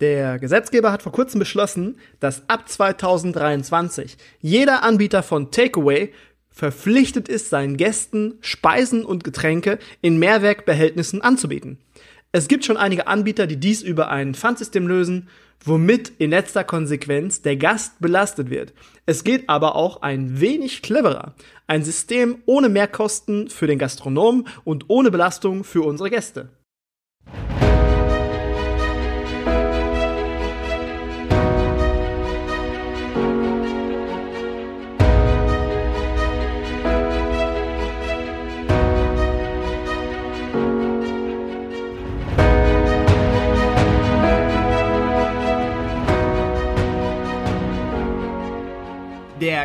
Der Gesetzgeber hat vor kurzem beschlossen, dass ab 2023 jeder Anbieter von Takeaway verpflichtet ist, seinen Gästen Speisen und Getränke in Mehrwerkbehältnissen anzubieten. Es gibt schon einige Anbieter, die dies über ein Pfandsystem lösen, womit in letzter Konsequenz der Gast belastet wird. Es geht aber auch ein wenig cleverer. Ein System ohne Mehrkosten für den Gastronomen und ohne Belastung für unsere Gäste.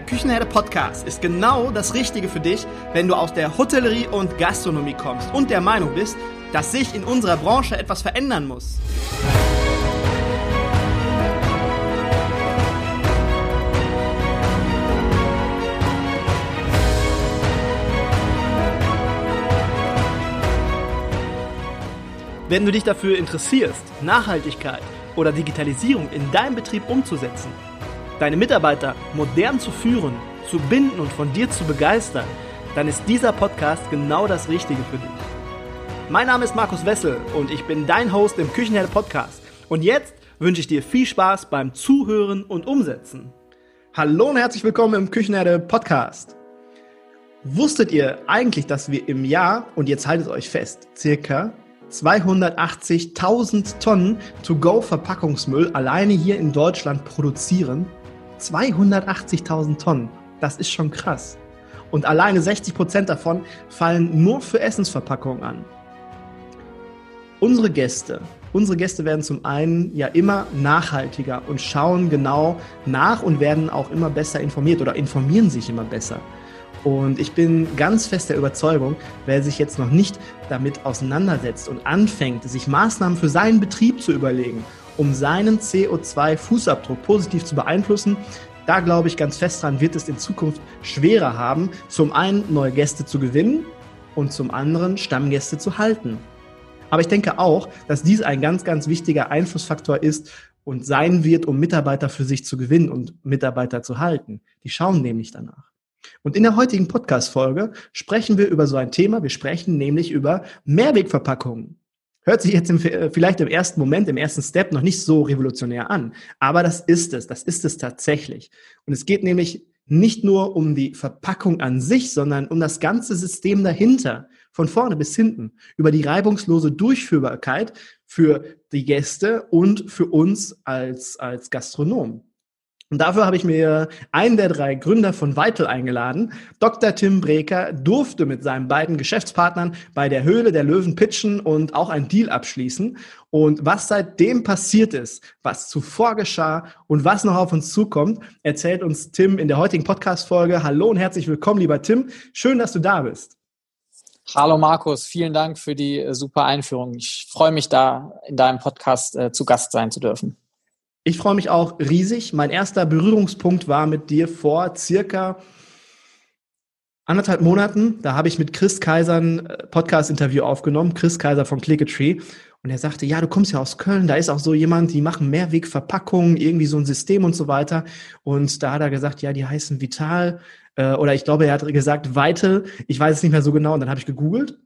Der Küchenherde Podcast ist genau das Richtige für dich, wenn du aus der Hotellerie und Gastronomie kommst und der Meinung bist, dass sich in unserer Branche etwas verändern muss. Wenn du dich dafür interessierst, Nachhaltigkeit oder Digitalisierung in deinem Betrieb umzusetzen, deine Mitarbeiter modern zu führen, zu binden und von dir zu begeistern, dann ist dieser Podcast genau das Richtige für dich. Mein Name ist Markus Wessel und ich bin dein Host im Küchenherde Podcast. Und jetzt wünsche ich dir viel Spaß beim Zuhören und Umsetzen. Hallo und herzlich willkommen im Küchenherde Podcast. Wusstet ihr eigentlich, dass wir im Jahr, und jetzt haltet euch fest, circa 280.000 Tonnen To-Go-Verpackungsmüll alleine hier in Deutschland produzieren? 280.000 Tonnen. Das ist schon krass. Und alleine 60 Prozent davon fallen nur für Essensverpackungen an. Unsere Gäste, unsere Gäste werden zum einen ja immer nachhaltiger und schauen genau nach und werden auch immer besser informiert oder informieren sich immer besser. Und ich bin ganz fest der Überzeugung, wer sich jetzt noch nicht damit auseinandersetzt und anfängt, sich Maßnahmen für seinen Betrieb zu überlegen um seinen CO2-Fußabdruck positiv zu beeinflussen. Da glaube ich ganz fest dran, wird es in Zukunft schwerer haben, zum einen neue Gäste zu gewinnen und zum anderen Stammgäste zu halten. Aber ich denke auch, dass dies ein ganz, ganz wichtiger Einflussfaktor ist und sein wird, um Mitarbeiter für sich zu gewinnen und Mitarbeiter zu halten. Die schauen nämlich danach. Und in der heutigen Podcast-Folge sprechen wir über so ein Thema. Wir sprechen nämlich über Mehrwegverpackungen. Hört sich jetzt im, äh, vielleicht im ersten Moment, im ersten Step noch nicht so revolutionär an. Aber das ist es. Das ist es tatsächlich. Und es geht nämlich nicht nur um die Verpackung an sich, sondern um das ganze System dahinter. Von vorne bis hinten. Über die reibungslose Durchführbarkeit für die Gäste und für uns als, als Gastronomen. Und dafür habe ich mir einen der drei Gründer von Vital eingeladen. Dr. Tim Breker durfte mit seinen beiden Geschäftspartnern bei der Höhle der Löwen pitchen und auch ein Deal abschließen. Und was seitdem passiert ist, was zuvor geschah und was noch auf uns zukommt, erzählt uns Tim in der heutigen Podcast-Folge. Hallo und herzlich willkommen, lieber Tim. Schön, dass du da bist. Hallo Markus, vielen Dank für die äh, super Einführung. Ich freue mich da in deinem Podcast äh, zu Gast sein zu dürfen. Ich freue mich auch riesig. Mein erster Berührungspunkt war mit dir vor circa anderthalb Monaten. Da habe ich mit Chris Kaiser ein äh, Podcast-Interview aufgenommen. Chris Kaiser von Clicketree. Und er sagte, ja, du kommst ja aus Köln, da ist auch so jemand, die machen Mehrwegverpackungen, irgendwie so ein System und so weiter. Und da hat er gesagt, ja, die heißen Vital. Äh, oder ich glaube, er hat gesagt Vital. Ich weiß es nicht mehr so genau. Und dann habe ich gegoogelt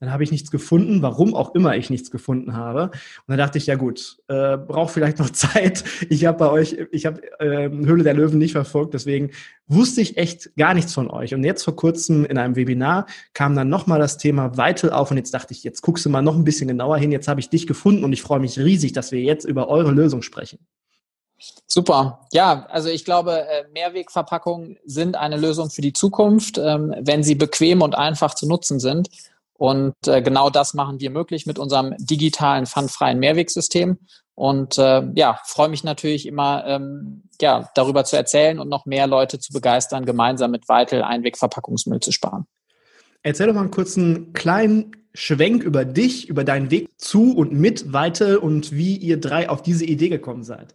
dann habe ich nichts gefunden, warum auch immer ich nichts gefunden habe. Und dann dachte ich, ja gut, äh, braucht vielleicht noch Zeit. Ich habe bei euch, ich habe äh, Höhle der Löwen nicht verfolgt, deswegen wusste ich echt gar nichts von euch. Und jetzt vor kurzem in einem Webinar kam dann nochmal das Thema Vital auf und jetzt dachte ich, jetzt guckst du mal noch ein bisschen genauer hin. Jetzt habe ich dich gefunden und ich freue mich riesig, dass wir jetzt über eure Lösung sprechen. Super. Ja, also ich glaube, äh, Mehrwegverpackungen sind eine Lösung für die Zukunft, ähm, wenn sie bequem und einfach zu nutzen sind. Und äh, genau das machen wir möglich mit unserem digitalen pfandfreien Mehrwegsystem. Und äh, ja, freue mich natürlich immer, ähm, ja, darüber zu erzählen und noch mehr Leute zu begeistern, gemeinsam mit Weitel Einwegverpackungsmüll zu sparen. Erzähl doch mal einen kurzen kleinen Schwenk über dich, über deinen Weg zu und mit Weitel und wie ihr drei auf diese Idee gekommen seid.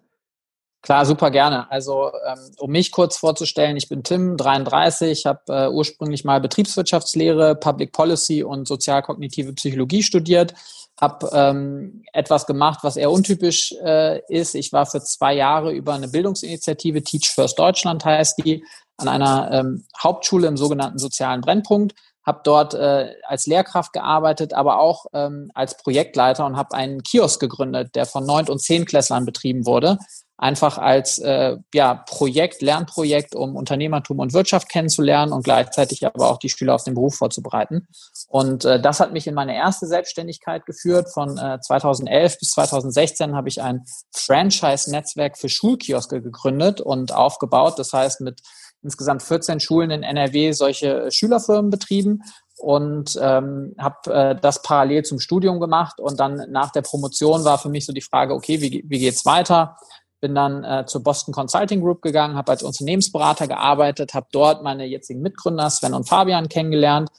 Klar, super gerne. Also ähm, um mich kurz vorzustellen, ich bin Tim, 33, habe äh, ursprünglich mal Betriebswirtschaftslehre, Public Policy und sozialkognitive Psychologie studiert, habe ähm, etwas gemacht, was eher untypisch äh, ist. Ich war für zwei Jahre über eine Bildungsinitiative, Teach First Deutschland heißt die, an einer ähm, Hauptschule im sogenannten sozialen Brennpunkt, habe dort äh, als Lehrkraft gearbeitet, aber auch ähm, als Projektleiter und habe einen Kiosk gegründet, der von Neunt- und Zehnklässlern betrieben wurde einfach als äh, ja, Projekt, Lernprojekt, um Unternehmertum und Wirtschaft kennenzulernen und gleichzeitig aber auch die Schüler auf den Beruf vorzubereiten. Und äh, das hat mich in meine erste Selbstständigkeit geführt. Von äh, 2011 bis 2016 habe ich ein Franchise-Netzwerk für Schulkioske gegründet und aufgebaut. Das heißt, mit insgesamt 14 Schulen in NRW solche Schülerfirmen betrieben und ähm, habe äh, das parallel zum Studium gemacht und dann nach der Promotion war für mich so die Frage, okay, wie, wie geht's weiter? Bin dann äh, zur Boston Consulting Group gegangen, habe als Unternehmensberater gearbeitet, habe dort meine jetzigen Mitgründer Sven und Fabian kennengelernt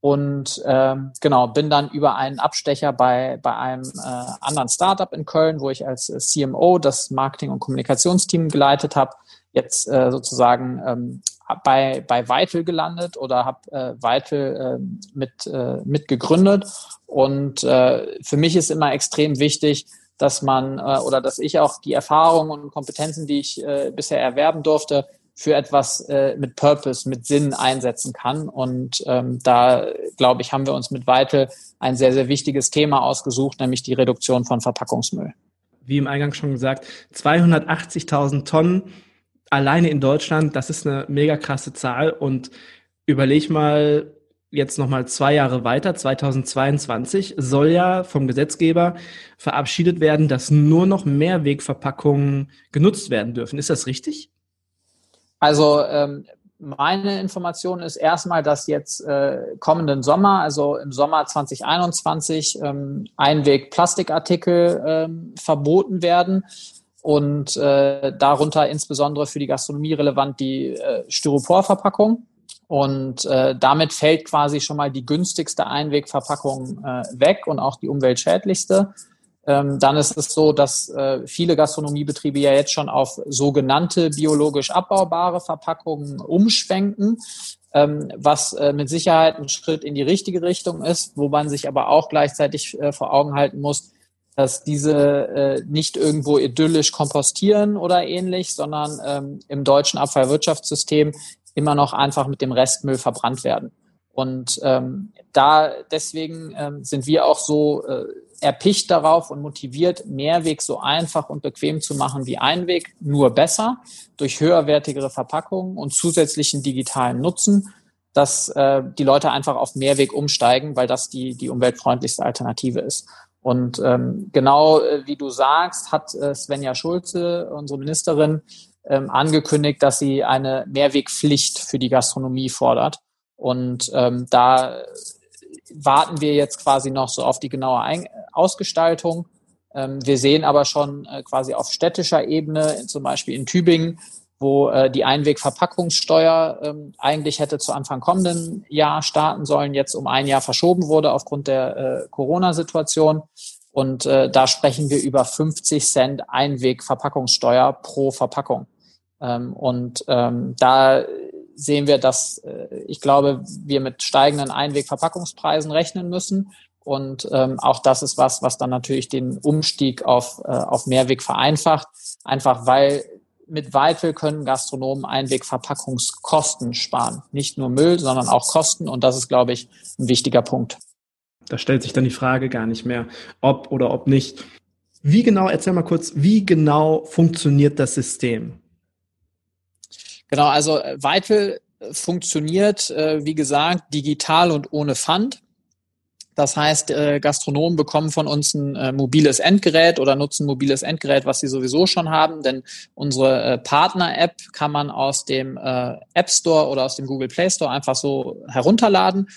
und ähm, genau bin dann über einen Abstecher bei bei einem äh, anderen Startup in Köln, wo ich als äh, CMO das Marketing und Kommunikationsteam geleitet habe, jetzt äh, sozusagen ähm, bei bei Vital gelandet oder habe äh, Vital äh, mit äh, mit gegründet und äh, für mich ist immer extrem wichtig dass man äh, oder dass ich auch die Erfahrungen und Kompetenzen, die ich äh, bisher erwerben durfte, für etwas äh, mit Purpose, mit Sinn einsetzen kann. Und ähm, da, glaube ich, haben wir uns mit Weitel ein sehr, sehr wichtiges Thema ausgesucht, nämlich die Reduktion von Verpackungsmüll. Wie im Eingang schon gesagt, 280.000 Tonnen alleine in Deutschland, das ist eine mega krasse Zahl. Und überleg mal, jetzt nochmal zwei Jahre weiter, 2022, soll ja vom Gesetzgeber verabschiedet werden, dass nur noch Mehrwegverpackungen genutzt werden dürfen. Ist das richtig? Also ähm, meine Information ist erstmal, dass jetzt äh, kommenden Sommer, also im Sommer 2021, ähm, Einweg-Plastikartikel ähm, verboten werden und äh, darunter insbesondere für die Gastronomie relevant die äh, Styroporverpackung. Und äh, damit fällt quasi schon mal die günstigste Einwegverpackung äh, weg und auch die umweltschädlichste. Ähm, dann ist es so, dass äh, viele Gastronomiebetriebe ja jetzt schon auf sogenannte biologisch abbaubare Verpackungen umschwenken, ähm, was äh, mit Sicherheit ein Schritt in die richtige Richtung ist, wo man sich aber auch gleichzeitig äh, vor Augen halten muss, dass diese äh, nicht irgendwo idyllisch kompostieren oder ähnlich, sondern ähm, im deutschen Abfallwirtschaftssystem immer noch einfach mit dem Restmüll verbrannt werden. Und ähm, da deswegen ähm, sind wir auch so äh, erpicht darauf und motiviert, Mehrweg so einfach und bequem zu machen wie Einweg, nur besser durch höherwertigere Verpackungen und zusätzlichen digitalen Nutzen, dass äh, die Leute einfach auf Mehrweg umsteigen, weil das die, die umweltfreundlichste Alternative ist. Und ähm, genau äh, wie du sagst, hat äh, Svenja Schulze, unsere Ministerin, ähm, angekündigt, dass sie eine Mehrwegpflicht für die Gastronomie fordert. Und ähm, da warten wir jetzt quasi noch so auf die genaue Ein Ausgestaltung. Ähm, wir sehen aber schon äh, quasi auf städtischer Ebene, zum Beispiel in Tübingen, wo äh, die Einwegverpackungssteuer ähm, eigentlich hätte zu Anfang kommenden Jahr starten sollen, jetzt um ein Jahr verschoben wurde aufgrund der äh, Corona-Situation. Und äh, da sprechen wir über 50 Cent Einwegverpackungssteuer pro Verpackung. Ähm, und ähm, da sehen wir, dass äh, ich glaube, wir mit steigenden Einwegverpackungspreisen rechnen müssen. Und ähm, auch das ist was, was dann natürlich den Umstieg auf, äh, auf Mehrweg vereinfacht. Einfach weil mit Weitel können Gastronomen Einwegverpackungskosten sparen. Nicht nur Müll, sondern auch Kosten. Und das ist, glaube ich, ein wichtiger Punkt. Da stellt sich dann die Frage gar nicht mehr, ob oder ob nicht. Wie genau, erzähl mal kurz, wie genau funktioniert das System? Genau, also äh, Vital äh, funktioniert, äh, wie gesagt, digital und ohne Pfand. Das heißt, Gastronomen bekommen von uns ein mobiles Endgerät oder nutzen mobiles Endgerät, was sie sowieso schon haben, denn unsere Partner-App kann man aus dem App Store oder aus dem Google Play Store einfach so herunterladen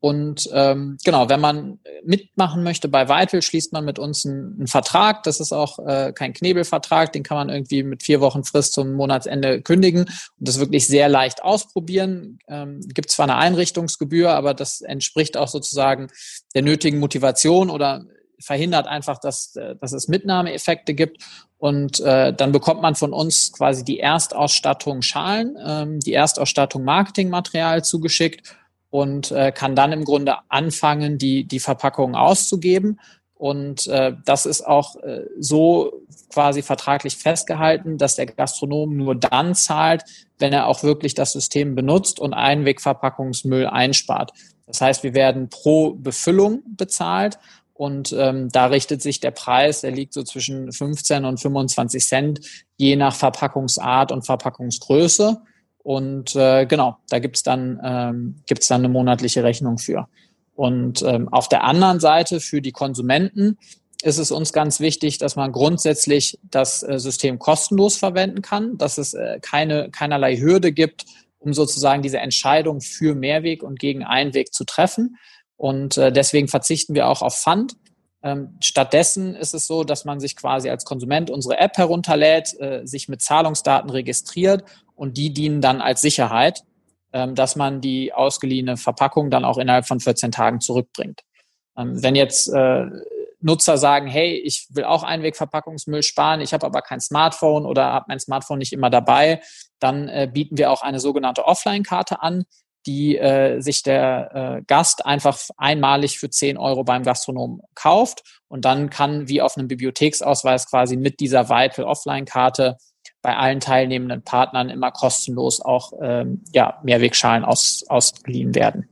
und ähm, genau, wenn man mitmachen möchte bei Vital, schließt man mit uns einen, einen Vertrag. Das ist auch äh, kein Knebelvertrag, den kann man irgendwie mit vier Wochen Frist zum Monatsende kündigen und das wirklich sehr leicht ausprobieren. Ähm, gibt zwar eine Einrichtungsgebühr, aber das entspricht auch sozusagen der nötigen Motivation oder verhindert einfach, dass, äh, dass es Mitnahmeeffekte gibt. Und äh, dann bekommt man von uns quasi die Erstausstattung Schalen, ähm, die Erstausstattung Marketingmaterial zugeschickt und äh, kann dann im Grunde anfangen, die, die Verpackungen auszugeben. Und äh, das ist auch äh, so quasi vertraglich festgehalten, dass der Gastronom nur dann zahlt, wenn er auch wirklich das System benutzt und Einwegverpackungsmüll einspart. Das heißt, wir werden pro Befüllung bezahlt und ähm, da richtet sich der Preis, der liegt so zwischen 15 und 25 Cent, je nach Verpackungsart und Verpackungsgröße. Und äh, genau, da gibt's dann, ähm, dann eine monatliche Rechnung für. Und ähm, auf der anderen Seite für die Konsumenten ist es uns ganz wichtig, dass man grundsätzlich das äh, System kostenlos verwenden kann, dass es äh, keine, keinerlei Hürde gibt, um sozusagen diese Entscheidung für Mehrweg und gegen Einweg zu treffen. Und äh, deswegen verzichten wir auch auf Pfand. Ähm, stattdessen ist es so, dass man sich quasi als Konsument unsere App herunterlädt, äh, sich mit Zahlungsdaten registriert und die dienen dann als Sicherheit, ähm, dass man die ausgeliehene Verpackung dann auch innerhalb von 14 Tagen zurückbringt. Ähm, wenn jetzt äh, Nutzer sagen, hey, ich will auch Einwegverpackungsmüll sparen, ich habe aber kein Smartphone oder habe mein Smartphone nicht immer dabei, dann äh, bieten wir auch eine sogenannte Offline-Karte an, die äh, sich der äh, Gast einfach einmalig für 10 Euro beim Gastronom kauft und dann kann wie auf einem Bibliotheksausweis quasi mit dieser Vital Offline-Karte bei allen teilnehmenden Partnern immer kostenlos auch ähm, ja, Mehrwegschalen aus, ausgeliehen werden.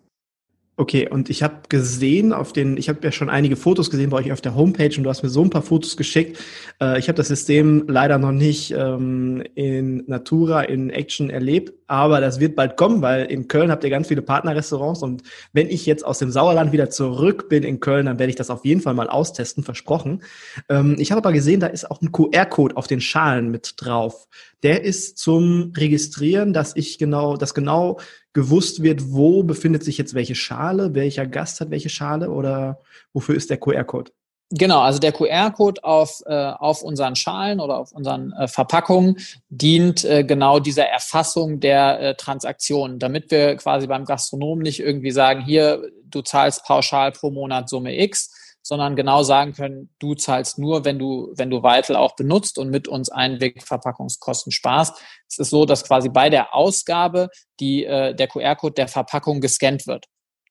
Okay, und ich habe gesehen auf den, ich habe ja schon einige Fotos gesehen bei euch auf der Homepage und du hast mir so ein paar Fotos geschickt. Äh, ich habe das System leider noch nicht ähm, in Natura, in Action erlebt, aber das wird bald kommen, weil in Köln habt ihr ganz viele Partnerrestaurants und wenn ich jetzt aus dem Sauerland wieder zurück bin in Köln, dann werde ich das auf jeden Fall mal austesten, versprochen. Ähm, ich habe aber gesehen, da ist auch ein QR-Code auf den Schalen mit drauf. Der ist zum Registrieren, dass ich genau, dass genau gewusst wird, wo befindet sich jetzt welche Schale, welcher Gast hat welche Schale oder wofür ist der QR-Code? Genau, also der QR-Code auf, äh, auf unseren Schalen oder auf unseren äh, Verpackungen dient äh, genau dieser Erfassung der äh, Transaktionen, damit wir quasi beim Gastronomen nicht irgendwie sagen, hier, du zahlst pauschal pro Monat Summe X, sondern genau sagen können, du zahlst nur, wenn du, wenn du Vital auch benutzt und mit uns Einwegverpackungskosten sparst. Es ist so, dass quasi bei der Ausgabe die, äh, der QR-Code der Verpackung gescannt wird.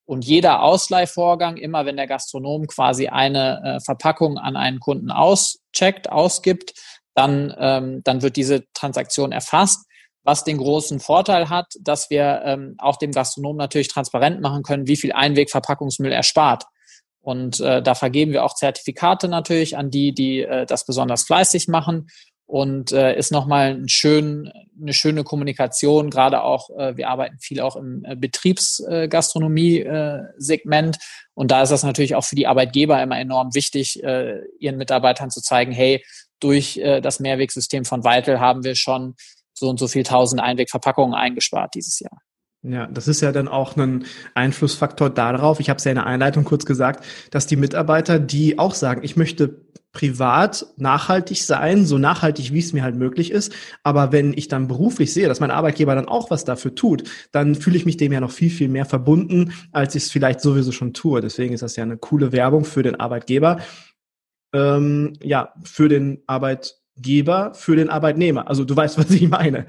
Und jeder Ausleihvorgang, immer wenn der Gastronom quasi eine äh, Verpackung an einen Kunden auscheckt, ausgibt, dann, ähm, dann wird diese Transaktion erfasst was den großen Vorteil hat, dass wir ähm, auch dem Gastronom natürlich transparent machen können, wie viel Einwegverpackungsmüll er spart. Und äh, da vergeben wir auch Zertifikate natürlich an die, die äh, das besonders fleißig machen. Und äh, ist nochmal ein schön, eine schöne Kommunikation, gerade auch, äh, wir arbeiten viel auch im äh, Betriebsgastronomie-Segment. Äh, und da ist das natürlich auch für die Arbeitgeber immer enorm wichtig, äh, ihren Mitarbeitern zu zeigen, hey, durch äh, das Mehrwegsystem von Vital haben wir schon so und so viel tausend Einwegverpackungen eingespart dieses Jahr. Ja, das ist ja dann auch ein Einflussfaktor darauf, ich habe es ja in der Einleitung kurz gesagt, dass die Mitarbeiter, die auch sagen, ich möchte privat nachhaltig sein, so nachhaltig, wie es mir halt möglich ist. Aber wenn ich dann beruflich sehe, dass mein Arbeitgeber dann auch was dafür tut, dann fühle ich mich dem ja noch viel, viel mehr verbunden, als ich es vielleicht sowieso schon tue. Deswegen ist das ja eine coole Werbung für den Arbeitgeber. Ähm, ja, für den Arbeitgeber. Geber für den Arbeitnehmer. Also du weißt, was ich meine.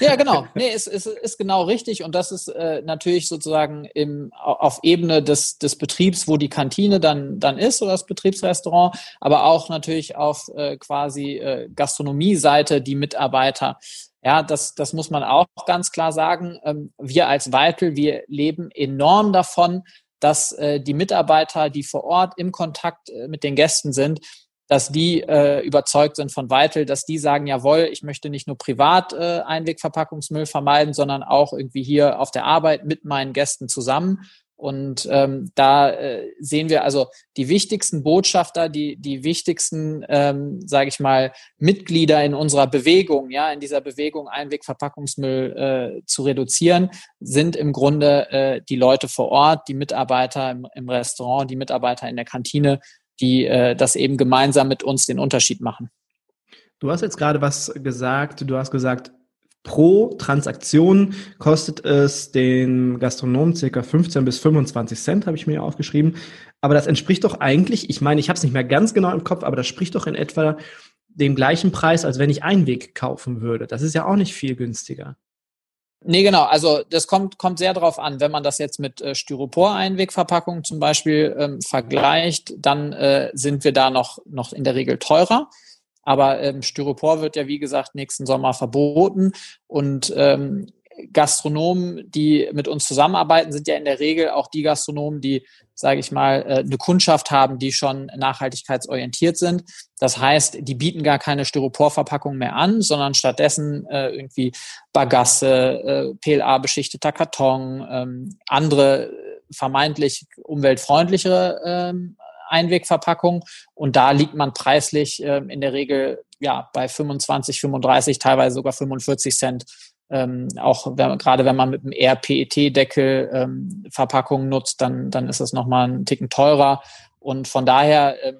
Ja, genau. Nee, es ist, ist, ist genau richtig. Und das ist äh, natürlich sozusagen im, auf Ebene des, des Betriebs, wo die Kantine dann, dann ist oder das Betriebsrestaurant, aber auch natürlich auf äh, quasi äh, Gastronomie-Seite die Mitarbeiter. Ja, das, das muss man auch ganz klar sagen. Ähm, wir als Weitel, wir leben enorm davon, dass äh, die Mitarbeiter, die vor Ort im Kontakt äh, mit den Gästen sind, dass die äh, überzeugt sind von Vital, dass die sagen, jawohl, ich möchte nicht nur privat äh, Einwegverpackungsmüll vermeiden, sondern auch irgendwie hier auf der Arbeit mit meinen Gästen zusammen. Und ähm, da äh, sehen wir also die wichtigsten Botschafter, die die wichtigsten, ähm, sage ich mal, Mitglieder in unserer Bewegung, ja, in dieser Bewegung Einwegverpackungsmüll äh, zu reduzieren, sind im Grunde äh, die Leute vor Ort, die Mitarbeiter im, im Restaurant, die Mitarbeiter in der Kantine, die äh, das eben gemeinsam mit uns den Unterschied machen. Du hast jetzt gerade was gesagt. Du hast gesagt, pro Transaktion kostet es den Gastronomen circa 15 bis 25 Cent, habe ich mir aufgeschrieben. Aber das entspricht doch eigentlich, ich meine, ich habe es nicht mehr ganz genau im Kopf, aber das spricht doch in etwa dem gleichen Preis, als wenn ich Einweg kaufen würde. Das ist ja auch nicht viel günstiger. Nee, genau. Also das kommt, kommt sehr darauf an. Wenn man das jetzt mit äh, Styropor-Einwegverpackungen zum Beispiel ähm, vergleicht, dann äh, sind wir da noch, noch in der Regel teurer. Aber ähm, Styropor wird ja, wie gesagt, nächsten Sommer verboten. Und ähm, Gastronomen, die mit uns zusammenarbeiten, sind ja in der Regel auch die Gastronomen, die, sage ich mal, äh, eine Kundschaft haben, die schon nachhaltigkeitsorientiert sind. Das heißt, die bieten gar keine Styroporverpackung mehr an, sondern stattdessen äh, irgendwie Bagasse, äh, PLA-beschichteter Karton, ähm, andere vermeintlich umweltfreundlichere ähm, Einwegverpackung. Und da liegt man preislich äh, in der Regel ja bei 25, 35, teilweise sogar 45 Cent ähm, auch wenn, gerade wenn man mit einem RPET-Deckel ähm, Verpackungen nutzt, dann, dann ist das nochmal einen Ticken teurer. Und von daher ähm,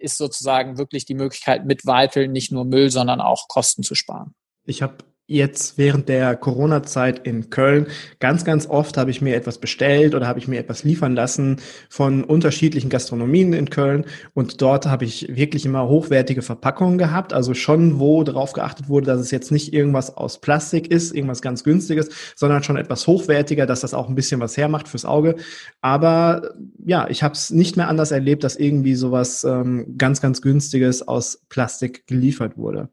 ist sozusagen wirklich die Möglichkeit, mit Weitel nicht nur Müll, sondern auch Kosten zu sparen. Ich habe jetzt während der Corona-Zeit in Köln ganz, ganz oft habe ich mir etwas bestellt oder habe ich mir etwas liefern lassen von unterschiedlichen Gastronomien in Köln und dort habe ich wirklich immer hochwertige Verpackungen gehabt, also schon wo darauf geachtet wurde, dass es jetzt nicht irgendwas aus Plastik ist, irgendwas ganz günstiges, sondern schon etwas hochwertiger, dass das auch ein bisschen was hermacht fürs Auge. Aber ja, ich habe es nicht mehr anders erlebt, dass irgendwie sowas ähm, ganz, ganz günstiges aus Plastik geliefert wurde.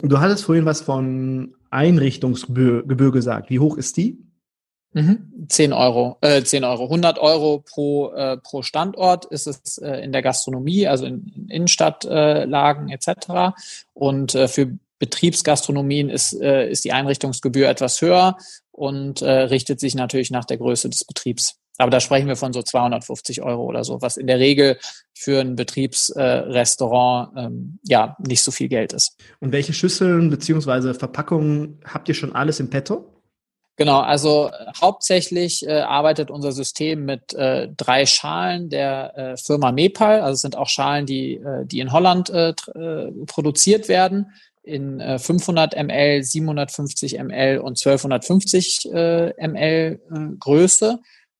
Du hattest vorhin was von Einrichtungsgebühr gesagt. Wie hoch ist die? Mhm. 10 Euro, äh, 10 Euro, 100 Euro pro, äh, pro Standort ist es äh, in der Gastronomie, also in, in Innenstadtlagen äh, etc. Und äh, für Betriebsgastronomien ist, äh, ist die Einrichtungsgebühr etwas höher und äh, richtet sich natürlich nach der Größe des Betriebs. Aber da sprechen wir von so 250 Euro oder so, was in der Regel für ein Betriebsrestaurant äh, ähm, ja nicht so viel Geld ist. Und welche Schüsseln beziehungsweise Verpackungen habt ihr schon alles im Petto? Genau, also äh, hauptsächlich äh, arbeitet unser System mit äh, drei Schalen der äh, Firma Mepal. Also es sind auch Schalen, die, äh, die in Holland produziert werden in 500 ml, 750 ml und 1250 äh, ml Größe.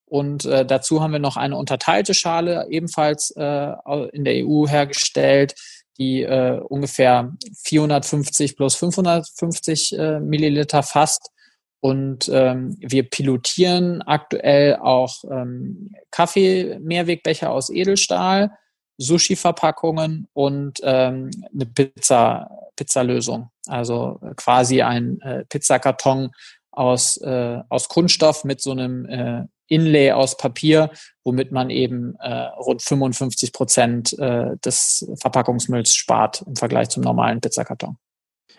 Und äh, dazu haben wir noch eine unterteilte Schale, ebenfalls äh, in der EU hergestellt, die äh, ungefähr 450 plus 550 äh, Milliliter fasst. Und ähm, wir pilotieren aktuell auch ähm, Kaffee-Mehrwegbecher aus Edelstahl, Sushi-Verpackungen und ähm, eine Pizza, Pizzalösung. Also quasi ein äh, Pizzakarton aus, äh, aus Kunststoff mit so einem äh, Inlay aus Papier, womit man eben äh, rund 55 Prozent äh, des Verpackungsmülls spart im Vergleich zum normalen Pizzakarton.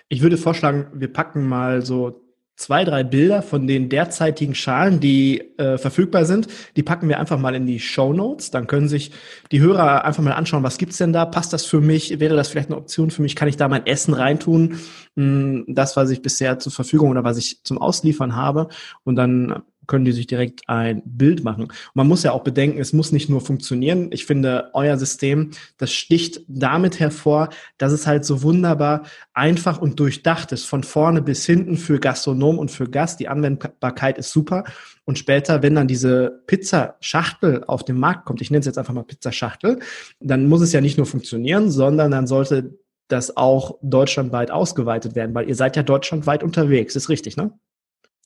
Ich würde vorschlagen, wir packen mal so zwei, drei Bilder von den derzeitigen Schalen, die äh, verfügbar sind. Die packen wir einfach mal in die Show Notes. Dann können sich die Hörer einfach mal anschauen, was gibt's denn da? Passt das für mich? Wäre das vielleicht eine Option für mich? Kann ich da mein Essen reintun? Hm, das, was ich bisher zur Verfügung oder was ich zum Ausliefern habe. Und dann können die sich direkt ein Bild machen. Und man muss ja auch bedenken, es muss nicht nur funktionieren. Ich finde, euer System, das sticht damit hervor, dass es halt so wunderbar einfach und durchdacht ist, von vorne bis hinten für Gastronom und für Gast. Die Anwendbarkeit ist super. Und später, wenn dann diese Pizzaschachtel auf den Markt kommt, ich nenne es jetzt einfach mal Pizzaschachtel, dann muss es ja nicht nur funktionieren, sondern dann sollte das auch deutschlandweit ausgeweitet werden, weil ihr seid ja deutschlandweit unterwegs, ist richtig, ne?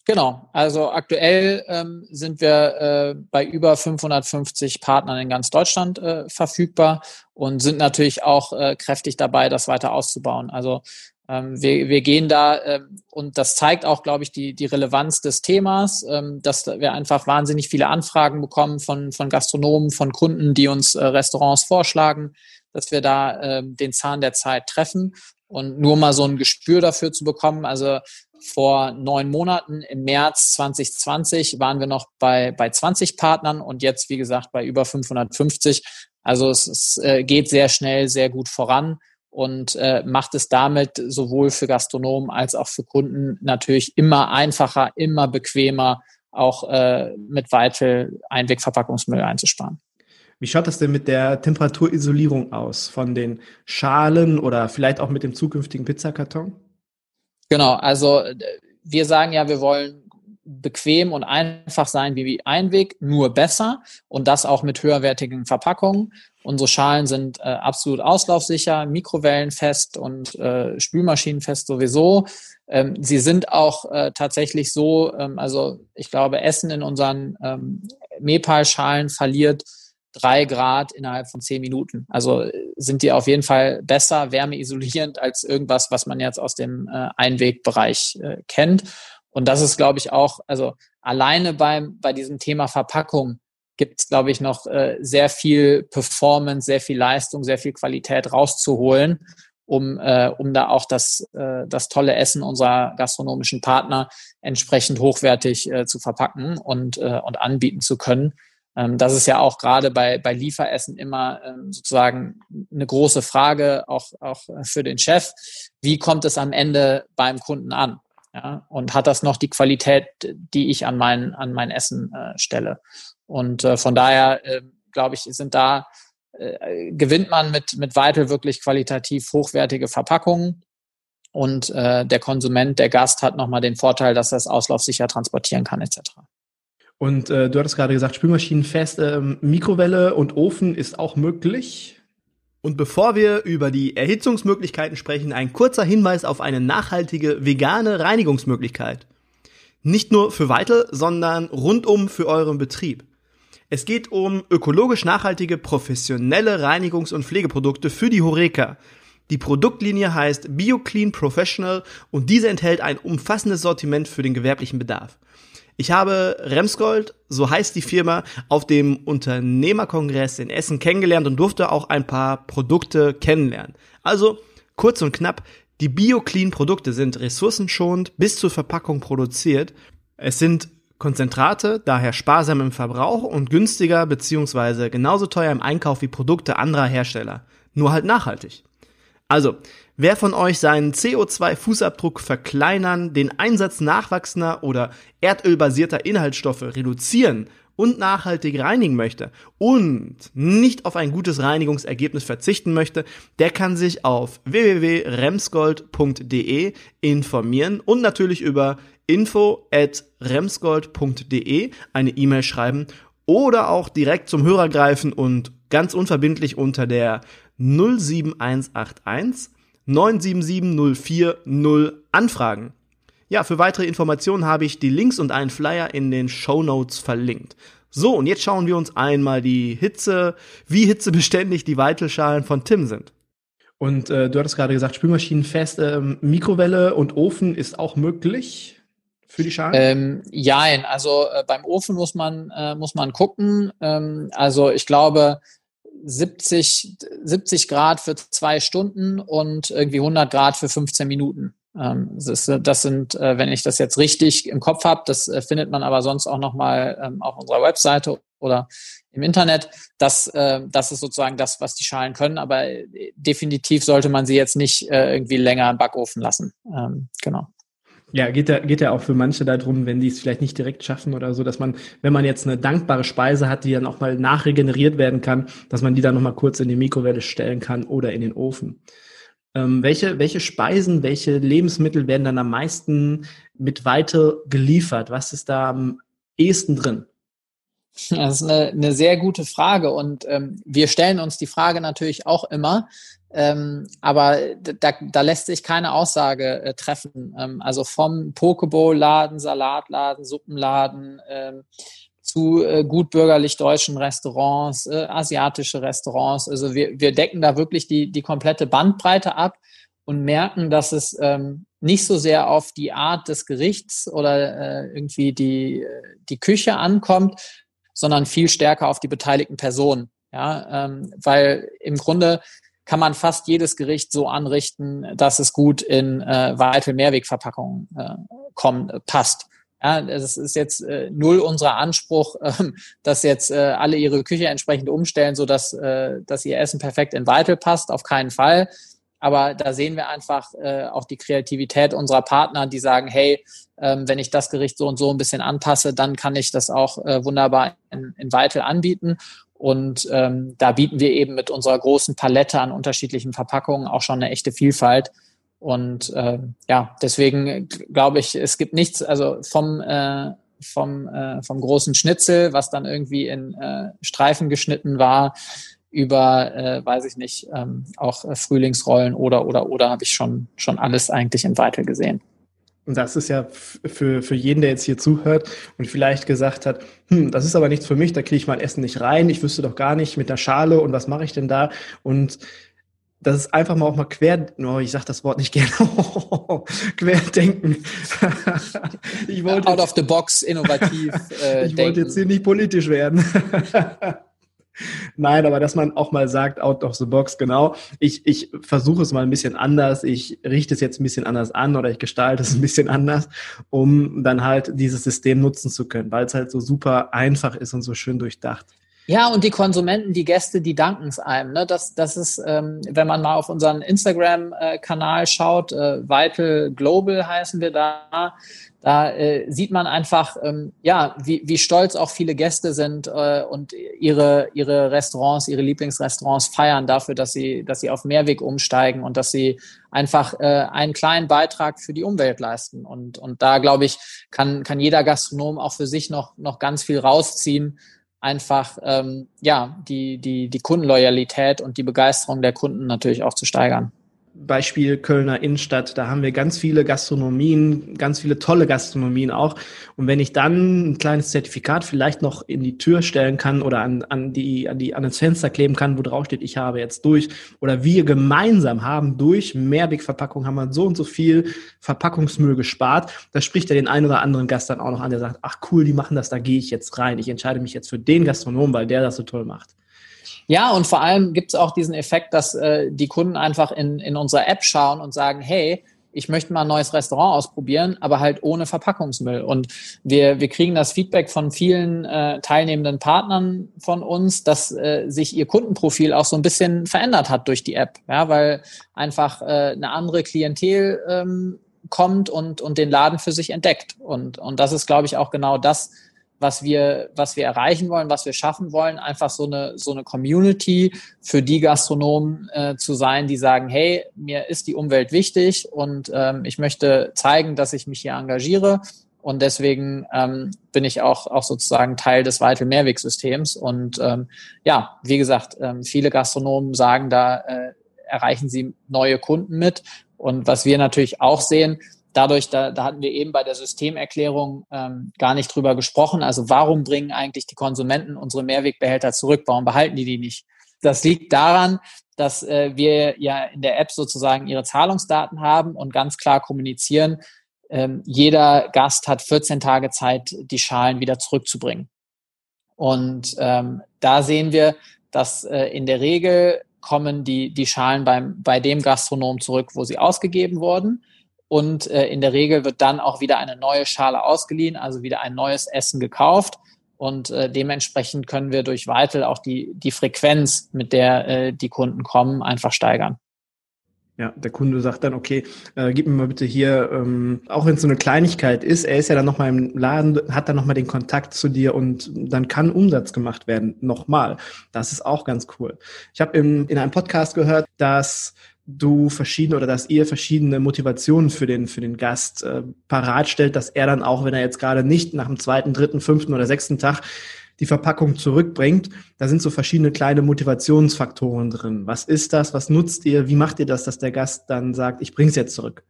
Genau, also aktuell ähm, sind wir äh, bei über 550 Partnern in ganz Deutschland äh, verfügbar und sind natürlich auch äh, kräftig dabei, das weiter auszubauen. Also ähm, wir, wir gehen da ähm, und das zeigt auch, glaube ich, die, die Relevanz des Themas, ähm, dass wir einfach wahnsinnig viele Anfragen bekommen von, von Gastronomen, von Kunden, die uns äh, Restaurants vorschlagen, dass wir da äh, den Zahn der Zeit treffen und nur mal so ein Gespür dafür zu bekommen. Also vor neun Monaten, im März 2020, waren wir noch bei, bei 20 Partnern und jetzt, wie gesagt, bei über 550. Also es, es äh, geht sehr schnell, sehr gut voran und äh, macht es damit sowohl für Gastronomen als auch für Kunden natürlich immer einfacher, immer bequemer, auch äh, mit Weitel Einwegverpackungsmüll einzusparen. Wie schaut das denn mit der Temperaturisolierung aus von den Schalen oder vielleicht auch mit dem zukünftigen Pizzakarton? Genau, also wir sagen ja, wir wollen bequem und einfach sein wie Einweg, nur besser und das auch mit höherwertigen Verpackungen. Unsere Schalen sind äh, absolut auslaufsicher, mikrowellenfest und äh, spülmaschinenfest sowieso. Ähm, sie sind auch äh, tatsächlich so, ähm, also ich glaube, Essen in unseren ähm, Mepal-Schalen verliert drei Grad innerhalb von zehn Minuten. Also äh, sind die auf jeden Fall besser wärmeisolierend als irgendwas, was man jetzt aus dem äh, Einwegbereich äh, kennt. Und das ist, glaube ich, auch, also alleine beim, bei diesem Thema Verpackung gibt es, glaube ich, noch äh, sehr viel Performance, sehr viel Leistung, sehr viel Qualität rauszuholen, um, äh, um da auch das, äh, das tolle Essen unserer gastronomischen Partner entsprechend hochwertig äh, zu verpacken und, äh, und anbieten zu können. Ähm, das ist ja auch gerade bei, bei Lieferessen immer ähm, sozusagen eine große Frage, auch, auch für den Chef. Wie kommt es am Ende beim Kunden an? Ja, und hat das noch die Qualität, die ich an mein, an mein Essen äh, stelle? Und äh, von daher, äh, glaube ich, sind da, äh, gewinnt man mit, mit Vital wirklich qualitativ hochwertige Verpackungen. Und äh, der Konsument, der Gast hat nochmal den Vorteil, dass er es auslaufsicher transportieren kann, etc. Und äh, du hattest gerade gesagt, Spülmaschinen fest, ähm, Mikrowelle und Ofen ist auch möglich. Und bevor wir über die Erhitzungsmöglichkeiten sprechen, ein kurzer Hinweis auf eine nachhaltige vegane Reinigungsmöglichkeit. Nicht nur für Weitel, sondern rundum für euren Betrieb. Es geht um ökologisch nachhaltige, professionelle Reinigungs- und Pflegeprodukte für die Horeca. Die Produktlinie heißt BioClean Professional und diese enthält ein umfassendes Sortiment für den gewerblichen Bedarf. Ich habe Remsgold, so heißt die Firma, auf dem Unternehmerkongress in Essen kennengelernt und durfte auch ein paar Produkte kennenlernen. Also, kurz und knapp, die BioClean-Produkte sind ressourcenschonend bis zur Verpackung produziert. Es sind Konzentrate, daher sparsam im Verbrauch und günstiger bzw. genauso teuer im Einkauf wie Produkte anderer Hersteller. Nur halt nachhaltig. Also, wer von euch seinen CO2-Fußabdruck verkleinern, den Einsatz nachwachsender oder erdölbasierter Inhaltsstoffe reduzieren und nachhaltig reinigen möchte und nicht auf ein gutes Reinigungsergebnis verzichten möchte, der kann sich auf www.remsgold.de informieren und natürlich über info@remsgold.de eine E-Mail schreiben oder auch direkt zum Hörer greifen und ganz unverbindlich unter der 07181 977 anfragen. Ja, für weitere Informationen habe ich die Links und einen Flyer in den Show Notes verlinkt. So, und jetzt schauen wir uns einmal die Hitze, wie hitzebeständig die Weitelschalen von Tim sind. Und äh, du hattest gerade gesagt, Spülmaschinenfest, ähm, Mikrowelle und Ofen ist auch möglich für die Schalen? Ähm, ja, also äh, beim Ofen muss man, äh, muss man gucken. Ähm, also ich glaube, 70, 70 Grad für zwei Stunden und irgendwie 100 Grad für 15 Minuten. Ähm, das, sind, äh, wenn ich das jetzt richtig im Kopf habe, das äh, findet man aber sonst auch nochmal ähm, auf unserer Webseite oder im Internet. Das, äh, das ist sozusagen das, was die Schalen können, aber definitiv sollte man sie jetzt nicht irgendwie länger im Backofen lassen. Ähm, genau. Ja, geht ja, geht ja auch für manche darum, wenn die es vielleicht nicht direkt schaffen oder so, dass man, wenn man jetzt eine dankbare Speise hat, die dann auch mal nachregeneriert werden kann, dass man die dann nochmal kurz in die Mikrowelle stellen kann oder in den Ofen. Ähm, welche, welche Speisen, welche Lebensmittel werden dann am meisten mit Weite geliefert? Was ist da am ehesten drin? Das ist eine, eine sehr gute Frage und ähm, wir stellen uns die Frage natürlich auch immer, ähm, aber da, da lässt sich keine Aussage äh, treffen. Ähm, also vom Pokeball-Laden, Salatladen, Suppenladen ähm, zu äh, gut bürgerlich deutschen Restaurants, äh, asiatische Restaurants. Also wir, wir decken da wirklich die, die komplette Bandbreite ab und merken, dass es ähm, nicht so sehr auf die Art des Gerichts oder äh, irgendwie die, die Küche ankommt, sondern viel stärker auf die beteiligten Personen. Ja, ähm, weil im Grunde kann man fast jedes Gericht so anrichten, dass es gut in äh, Weitel Mehrwegverpackungen äh, kommt, äh, passt. Ja, das ist jetzt äh, null unser Anspruch, äh, dass jetzt äh, alle ihre Küche entsprechend umstellen, so dass, äh, dass ihr Essen perfekt in Weitel passt. Auf keinen Fall. Aber da sehen wir einfach äh, auch die Kreativität unserer Partner, die sagen, hey, ähm, wenn ich das Gericht so und so ein bisschen anpasse, dann kann ich das auch äh, wunderbar in, in Weitel anbieten. Und ähm, da bieten wir eben mit unserer großen Palette an unterschiedlichen Verpackungen auch schon eine echte Vielfalt. Und äh, ja, deswegen glaube ich, es gibt nichts, also vom äh, vom, äh, vom großen Schnitzel, was dann irgendwie in äh, Streifen geschnitten war, über, äh, weiß ich nicht, ähm, auch äh, Frühlingsrollen oder, oder, oder habe ich schon, schon alles eigentlich in Weitel gesehen. Und das ist ja für, für jeden, der jetzt hier zuhört und vielleicht gesagt hat, hm, das ist aber nichts für mich, da kriege ich mein Essen nicht rein, ich wüsste doch gar nicht mit der Schale und was mache ich denn da? Und das ist einfach mal auch mal quer, oh, ich sage das Wort nicht gerne, querdenken. ich wollte, Out of the box, innovativ. Äh, ich denken. wollte jetzt hier nicht politisch werden. Nein, aber dass man auch mal sagt, out of the box, genau. Ich, ich versuche es mal ein bisschen anders. Ich richte es jetzt ein bisschen anders an oder ich gestalte es ein bisschen anders, um dann halt dieses System nutzen zu können, weil es halt so super einfach ist und so schön durchdacht. Ja, und die Konsumenten, die Gäste, die danken es einem. Ne? Das, das ist, ähm, wenn man mal auf unseren Instagram-Kanal schaut, äh, Vital Global heißen wir da, da äh, sieht man einfach, ähm, ja, wie, wie stolz auch viele Gäste sind äh, und ihre, ihre Restaurants, ihre Lieblingsrestaurants feiern dafür, dass sie, dass sie auf Mehrweg umsteigen und dass sie einfach äh, einen kleinen Beitrag für die Umwelt leisten. Und, und da, glaube ich, kann, kann jeder Gastronom auch für sich noch, noch ganz viel rausziehen einfach ähm, ja die, die, die Kundenloyalität und die Begeisterung der Kunden natürlich auch zu steigern. Beispiel Kölner Innenstadt, da haben wir ganz viele Gastronomien, ganz viele tolle Gastronomien auch. Und wenn ich dann ein kleines Zertifikat vielleicht noch in die Tür stellen kann oder an, an, die, an, die, an das Fenster kleben kann, wo drauf steht, ich habe jetzt durch, oder wir gemeinsam haben durch Mehrwegverpackung haben wir so und so viel Verpackungsmüll gespart, das spricht ja den einen oder anderen Gast dann auch noch an, der sagt, ach cool, die machen das, da gehe ich jetzt rein. Ich entscheide mich jetzt für den Gastronom, weil der das so toll macht. Ja, und vor allem gibt es auch diesen Effekt, dass äh, die Kunden einfach in, in unserer App schauen und sagen, hey, ich möchte mal ein neues Restaurant ausprobieren, aber halt ohne Verpackungsmüll. Und wir, wir kriegen das Feedback von vielen äh, teilnehmenden Partnern von uns, dass äh, sich ihr Kundenprofil auch so ein bisschen verändert hat durch die App, ja, weil einfach äh, eine andere Klientel ähm, kommt und, und den Laden für sich entdeckt. Und, und das ist, glaube ich, auch genau das, was wir, was wir erreichen wollen, was wir schaffen wollen, einfach so eine, so eine Community für die Gastronomen äh, zu sein, die sagen, hey, mir ist die Umwelt wichtig und ähm, ich möchte zeigen, dass ich mich hier engagiere. Und deswegen ähm, bin ich auch, auch sozusagen Teil des Vital Mehrwegsystems. Und ähm, ja, wie gesagt, ähm, viele Gastronomen sagen, da äh, erreichen sie neue Kunden mit. Und was wir natürlich auch sehen, dadurch, da, da hatten wir eben bei der Systemerklärung ähm, gar nicht drüber gesprochen. Also warum bringen eigentlich die Konsumenten unsere Mehrwegbehälter zurück? Warum behalten die die nicht? Das liegt daran, dass äh, wir ja in der App sozusagen ihre Zahlungsdaten haben und ganz klar kommunizieren, ähm, jeder Gast hat 14 Tage Zeit, die Schalen wieder zurückzubringen. Und ähm, da sehen wir, dass äh, in der Regel kommen die, die Schalen beim, bei dem Gastronom zurück, wo sie ausgegeben wurden und äh, in der Regel wird dann auch wieder eine neue Schale ausgeliehen, also wieder ein neues Essen gekauft. Und äh, dementsprechend können wir durch Vital auch die, die Frequenz, mit der äh, die Kunden kommen, einfach steigern. Ja, der Kunde sagt dann, okay, äh, gib mir mal bitte hier, ähm, auch wenn es so eine Kleinigkeit ist, er ist ja dann nochmal im Laden, hat dann nochmal den Kontakt zu dir und dann kann Umsatz gemacht werden, nochmal. Das ist auch ganz cool. Ich habe in einem Podcast gehört, dass du verschiedene oder dass ihr verschiedene Motivationen für den, für den Gast äh, parat stellt, dass er dann auch, wenn er jetzt gerade nicht nach dem zweiten, dritten, fünften oder sechsten Tag die Verpackung zurückbringt, da sind so verschiedene kleine Motivationsfaktoren drin. Was ist das? Was nutzt ihr? Wie macht ihr das, dass der Gast dann sagt, ich bring's jetzt zurück?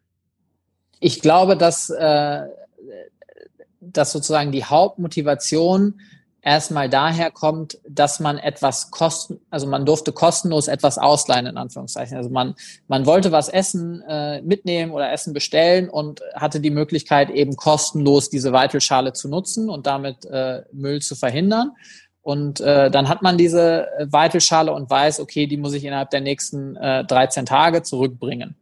Ich glaube, dass, äh, dass sozusagen die Hauptmotivation erstmal daher kommt, dass man etwas kosten, also man durfte kostenlos etwas ausleihen, in Anführungszeichen. Also man, man wollte was essen äh, mitnehmen oder Essen bestellen und hatte die Möglichkeit, eben kostenlos diese Weitelschale zu nutzen und damit äh, Müll zu verhindern. Und äh, dann hat man diese Weitelschale und weiß, okay, die muss ich innerhalb der nächsten äh, 13 Tage zurückbringen.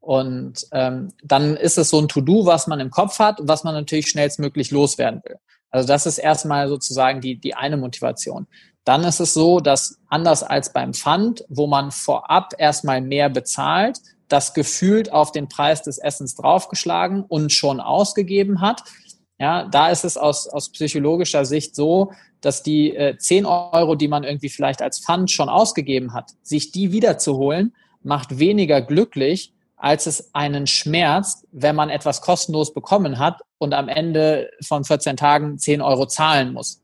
Und ähm, dann ist es so ein To-Do, was man im Kopf hat und was man natürlich schnellstmöglich loswerden will. Also das ist erstmal sozusagen die, die eine Motivation. Dann ist es so, dass anders als beim Pfand, wo man vorab erstmal mehr bezahlt, das gefühlt auf den Preis des Essens draufgeschlagen und schon ausgegeben hat. Ja, da ist es aus, aus psychologischer Sicht so, dass die äh, 10 Euro, die man irgendwie vielleicht als Pfand schon ausgegeben hat, sich die wiederzuholen, macht weniger glücklich, als es einen schmerzt, wenn man etwas kostenlos bekommen hat und am Ende von 14 Tagen 10 Euro zahlen muss.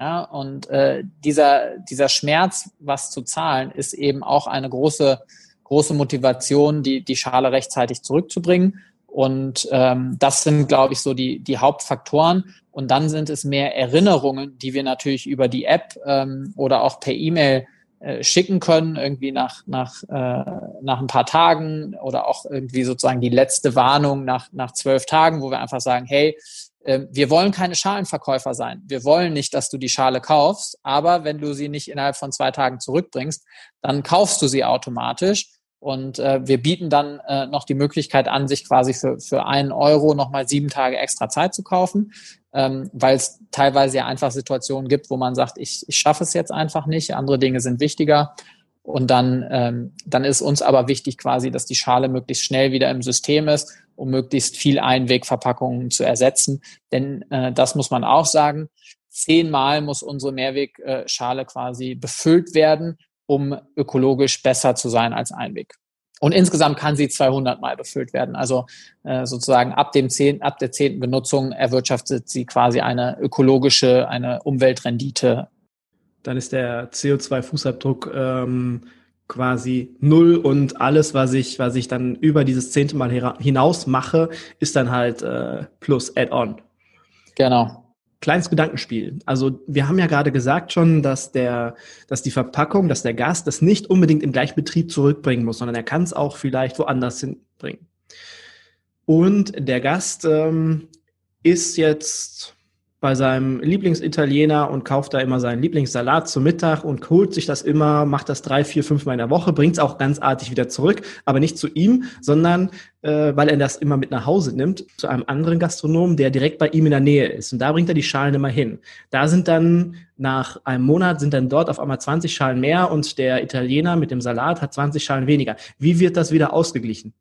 Ja, und äh, dieser, dieser Schmerz, was zu zahlen, ist eben auch eine große, große Motivation, die, die Schale rechtzeitig zurückzubringen. Und ähm, das sind, glaube ich, so die, die Hauptfaktoren. Und dann sind es mehr Erinnerungen, die wir natürlich über die App ähm, oder auch per E-Mail äh, schicken können, irgendwie nach, nach, äh, nach ein paar Tagen oder auch irgendwie sozusagen die letzte Warnung nach, nach zwölf Tagen, wo wir einfach sagen, hey, äh, wir wollen keine Schalenverkäufer sein. Wir wollen nicht, dass du die Schale kaufst, aber wenn du sie nicht innerhalb von zwei Tagen zurückbringst, dann kaufst du sie automatisch. Und äh, wir bieten dann äh, noch die Möglichkeit an, sich quasi für, für einen Euro nochmal sieben Tage extra Zeit zu kaufen, ähm, weil es teilweise ja einfach Situationen gibt, wo man sagt, ich, ich schaffe es jetzt einfach nicht, andere Dinge sind wichtiger. Und dann, ähm, dann ist uns aber wichtig quasi, dass die Schale möglichst schnell wieder im System ist, um möglichst viel Einwegverpackungen zu ersetzen. Denn äh, das muss man auch sagen, zehnmal muss unsere Mehrwegschale quasi befüllt werden, um ökologisch besser zu sein als Einweg. Und insgesamt kann sie 200 Mal befüllt werden. Also äh, sozusagen ab dem zehnten, ab der zehnten Benutzung erwirtschaftet sie quasi eine ökologische, eine Umweltrendite. Dann ist der CO2-Fußabdruck ähm, quasi null und alles, was ich, was ich dann über dieses zehnte Mal hinaus mache, ist dann halt äh, plus Add-on. Genau kleines Gedankenspiel. Also wir haben ja gerade gesagt schon, dass der, dass die Verpackung, dass der Gast das nicht unbedingt im Gleichbetrieb zurückbringen muss, sondern er kann es auch vielleicht woanders hinbringen. Und der Gast ähm, ist jetzt bei seinem Lieblingsitaliener und kauft da immer seinen Lieblingssalat zum Mittag und holt sich das immer, macht das drei, vier, fünf Mal in der Woche, bringt es auch ganz artig wieder zurück, aber nicht zu ihm, sondern äh, weil er das immer mit nach Hause nimmt, zu einem anderen Gastronomen, der direkt bei ihm in der Nähe ist. Und da bringt er die Schalen immer hin. Da sind dann nach einem Monat sind dann dort auf einmal 20 Schalen mehr und der Italiener mit dem Salat hat 20 Schalen weniger. Wie wird das wieder ausgeglichen?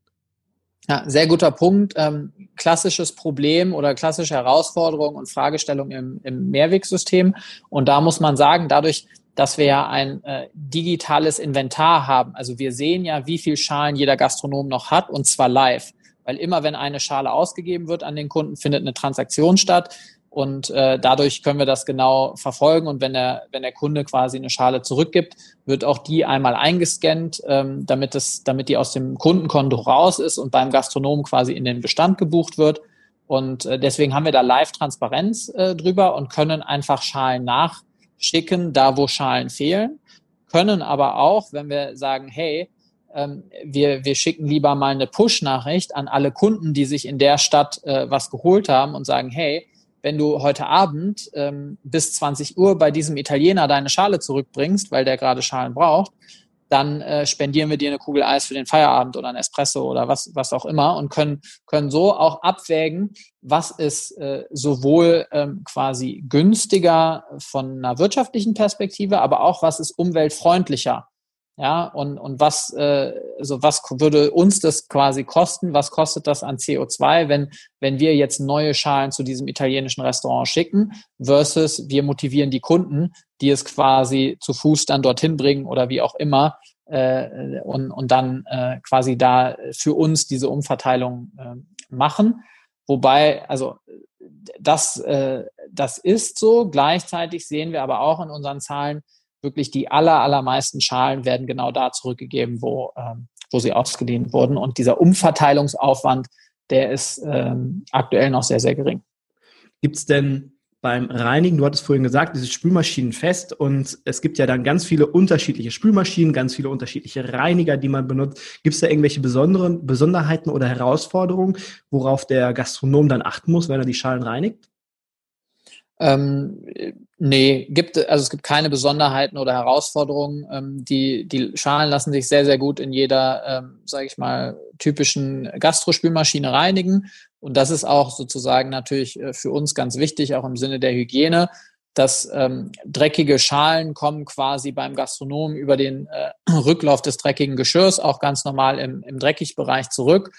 Ja, sehr guter Punkt. Ähm, klassisches Problem oder klassische Herausforderung und Fragestellung im, im Mehrwegsystem. Und da muss man sagen, dadurch, dass wir ja ein äh, digitales Inventar haben, also wir sehen ja, wie viel Schalen jeder Gastronom noch hat und zwar live. Weil immer, wenn eine Schale ausgegeben wird an den Kunden, findet eine Transaktion statt. Und äh, dadurch können wir das genau verfolgen. Und wenn der, wenn der Kunde quasi eine Schale zurückgibt, wird auch die einmal eingescannt, ähm, damit, es, damit die aus dem Kundenkonto raus ist und beim Gastronomen quasi in den Bestand gebucht wird. Und äh, deswegen haben wir da Live-Transparenz äh, drüber und können einfach Schalen nachschicken, da wo Schalen fehlen. Können aber auch, wenn wir sagen, hey, ähm, wir, wir schicken lieber mal eine Push-Nachricht an alle Kunden, die sich in der Stadt äh, was geholt haben und sagen, hey, wenn du heute Abend ähm, bis 20 Uhr bei diesem Italiener deine Schale zurückbringst, weil der gerade Schalen braucht, dann äh, spendieren wir dir eine Kugel Eis für den Feierabend oder ein Espresso oder was, was auch immer und können, können so auch abwägen, was ist äh, sowohl ähm, quasi günstiger von einer wirtschaftlichen Perspektive, aber auch was ist umweltfreundlicher ja, und, und was, äh, also was würde uns das quasi kosten? Was kostet das an CO2, wenn, wenn wir jetzt neue Schalen zu diesem italienischen Restaurant schicken, versus wir motivieren die Kunden, die es quasi zu Fuß dann dorthin bringen oder wie auch immer, äh, und, und dann äh, quasi da für uns diese Umverteilung äh, machen. Wobei, also das, äh, das ist so. Gleichzeitig sehen wir aber auch in unseren Zahlen, wirklich die aller, allermeisten Schalen werden genau da zurückgegeben, wo, ähm, wo sie ausgeliehen wurden. Und dieser Umverteilungsaufwand, der ist ähm, aktuell noch sehr, sehr gering. Gibt es denn beim Reinigen, du hattest vorhin gesagt, diese Spülmaschinen fest und es gibt ja dann ganz viele unterschiedliche Spülmaschinen, ganz viele unterschiedliche Reiniger, die man benutzt. Gibt es da irgendwelche besonderen Besonderheiten oder Herausforderungen, worauf der Gastronom dann achten muss, wenn er die Schalen reinigt? Ähm, nee, gibt, also es gibt keine Besonderheiten oder Herausforderungen. Ähm, die, die Schalen lassen sich sehr, sehr gut in jeder, ähm, sage ich mal, typischen Gastrospülmaschine reinigen. Und das ist auch sozusagen natürlich äh, für uns ganz wichtig, auch im Sinne der Hygiene, dass ähm, dreckige Schalen kommen quasi beim Gastronomen über den äh, Rücklauf des dreckigen Geschirrs auch ganz normal im, im Dreckigbereich zurück,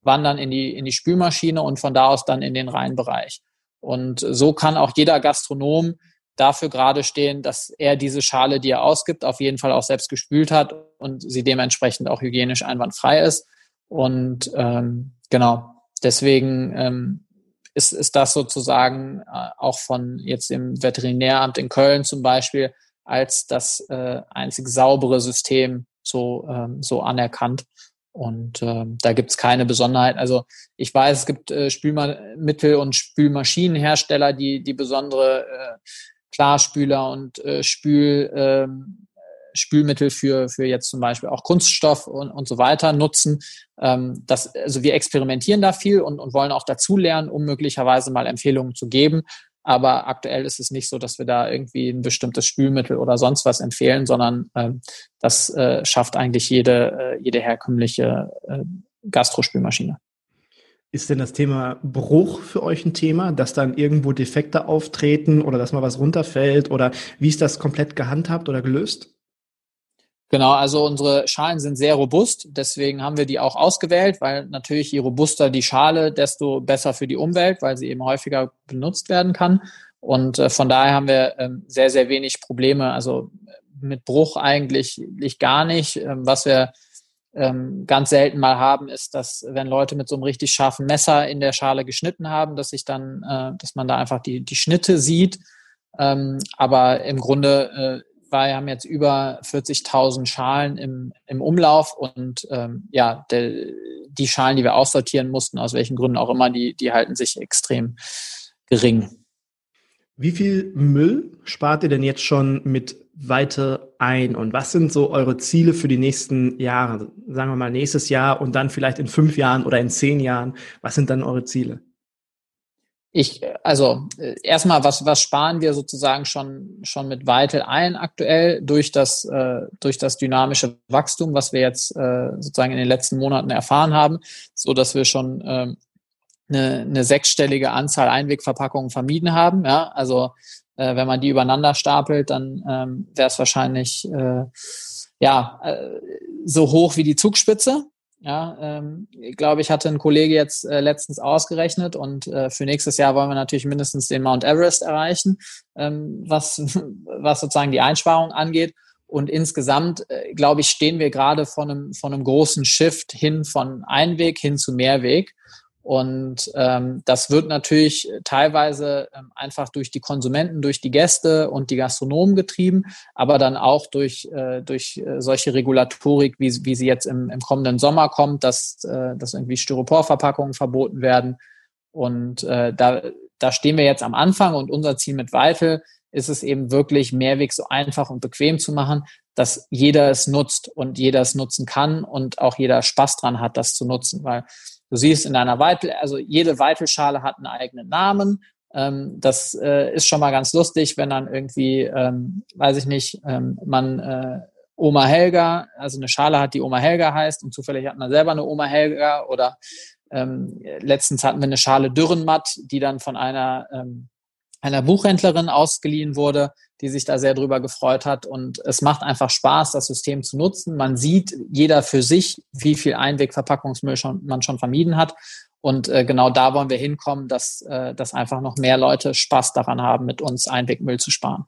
wandern in die, in die Spülmaschine und von da aus dann in den Reinbereich. Und so kann auch jeder Gastronom dafür gerade stehen, dass er diese Schale, die er ausgibt, auf jeden Fall auch selbst gespült hat und sie dementsprechend auch hygienisch einwandfrei ist. Und ähm, genau, deswegen ähm, ist, ist das sozusagen äh, auch von jetzt dem Veterinäramt in Köln zum Beispiel als das äh, einzig saubere System so, ähm, so anerkannt. Und ähm, da gibt's keine Besonderheit. Also ich weiß, es gibt äh, Spülmittel und Spülmaschinenhersteller, die die besondere äh, Klarspüler und äh, Spül, äh, Spülmittel für, für jetzt zum Beispiel auch Kunststoff und, und so weiter nutzen. Ähm, das, also wir experimentieren da viel und, und wollen auch dazulernen, um möglicherweise mal Empfehlungen zu geben. Aber aktuell ist es nicht so, dass wir da irgendwie ein bestimmtes Spülmittel oder sonst was empfehlen, sondern ähm, das äh, schafft eigentlich jede, äh, jede herkömmliche äh, Gastrospülmaschine. Ist denn das Thema Bruch für euch ein Thema, dass dann irgendwo Defekte auftreten oder dass mal was runterfällt oder wie ist das komplett gehandhabt oder gelöst? Genau, also unsere Schalen sind sehr robust, deswegen haben wir die auch ausgewählt, weil natürlich je robuster die Schale, desto besser für die Umwelt, weil sie eben häufiger benutzt werden kann. Und äh, von daher haben wir ähm, sehr, sehr wenig Probleme, also mit Bruch eigentlich gar nicht. Ähm, was wir ähm, ganz selten mal haben, ist, dass wenn Leute mit so einem richtig scharfen Messer in der Schale geschnitten haben, dass sich dann, äh, dass man da einfach die, die Schnitte sieht. Ähm, aber im Grunde äh, wir haben jetzt über 40.000 Schalen im, im Umlauf und ähm, ja, der, die Schalen, die wir aussortieren mussten, aus welchen Gründen auch immer, die, die halten sich extrem gering. Wie viel Müll spart ihr denn jetzt schon mit weiter ein und was sind so eure Ziele für die nächsten Jahre? Sagen wir mal nächstes Jahr und dann vielleicht in fünf Jahren oder in zehn Jahren. Was sind dann eure Ziele? Ich, also äh, erstmal, was, was sparen wir sozusagen schon, schon mit Weitel ein aktuell durch das, äh, durch das dynamische Wachstum, was wir jetzt äh, sozusagen in den letzten Monaten erfahren haben, so dass wir schon ähm, eine, eine sechsstellige Anzahl Einwegverpackungen vermieden haben. Ja, also äh, wenn man die übereinander stapelt, dann ähm, wäre es wahrscheinlich äh, ja äh, so hoch wie die Zugspitze. Ja, ähm, ich glaube, ich hatte einen Kollege jetzt äh, letztens ausgerechnet und äh, für nächstes Jahr wollen wir natürlich mindestens den Mount Everest erreichen, ähm, was, was sozusagen die Einsparung angeht. Und insgesamt, äh, glaube ich, stehen wir gerade von einem, von einem großen Shift hin von Einweg hin zu Mehrweg. Und ähm, das wird natürlich teilweise ähm, einfach durch die Konsumenten, durch die Gäste und die Gastronomen getrieben, aber dann auch durch, äh, durch äh, solche Regulatorik, wie, wie sie jetzt im, im kommenden Sommer kommt, dass, äh, dass irgendwie Styroporverpackungen verboten werden. Und äh, da, da stehen wir jetzt am Anfang und unser Ziel mit Weitel ist es eben wirklich, Mehrweg so einfach und bequem zu machen, dass jeder es nutzt und jeder es nutzen kann und auch jeder Spaß dran hat, das zu nutzen. Weil Du siehst in einer Weitel, also jede Weitelschale hat einen eigenen Namen. Ähm, das äh, ist schon mal ganz lustig, wenn dann irgendwie, ähm, weiß ich nicht, ähm, man äh, Oma Helga, also eine Schale hat, die Oma Helga heißt und zufällig hat man selber eine Oma Helga oder ähm, letztens hatten wir eine Schale Dürrenmatt, die dann von einer ähm, einer Buchhändlerin ausgeliehen wurde, die sich da sehr drüber gefreut hat. Und es macht einfach Spaß, das System zu nutzen. Man sieht jeder für sich, wie viel Einwegverpackungsmüll schon, man schon vermieden hat. Und äh, genau da wollen wir hinkommen, dass, äh, dass einfach noch mehr Leute Spaß daran haben, mit uns Einwegmüll zu sparen.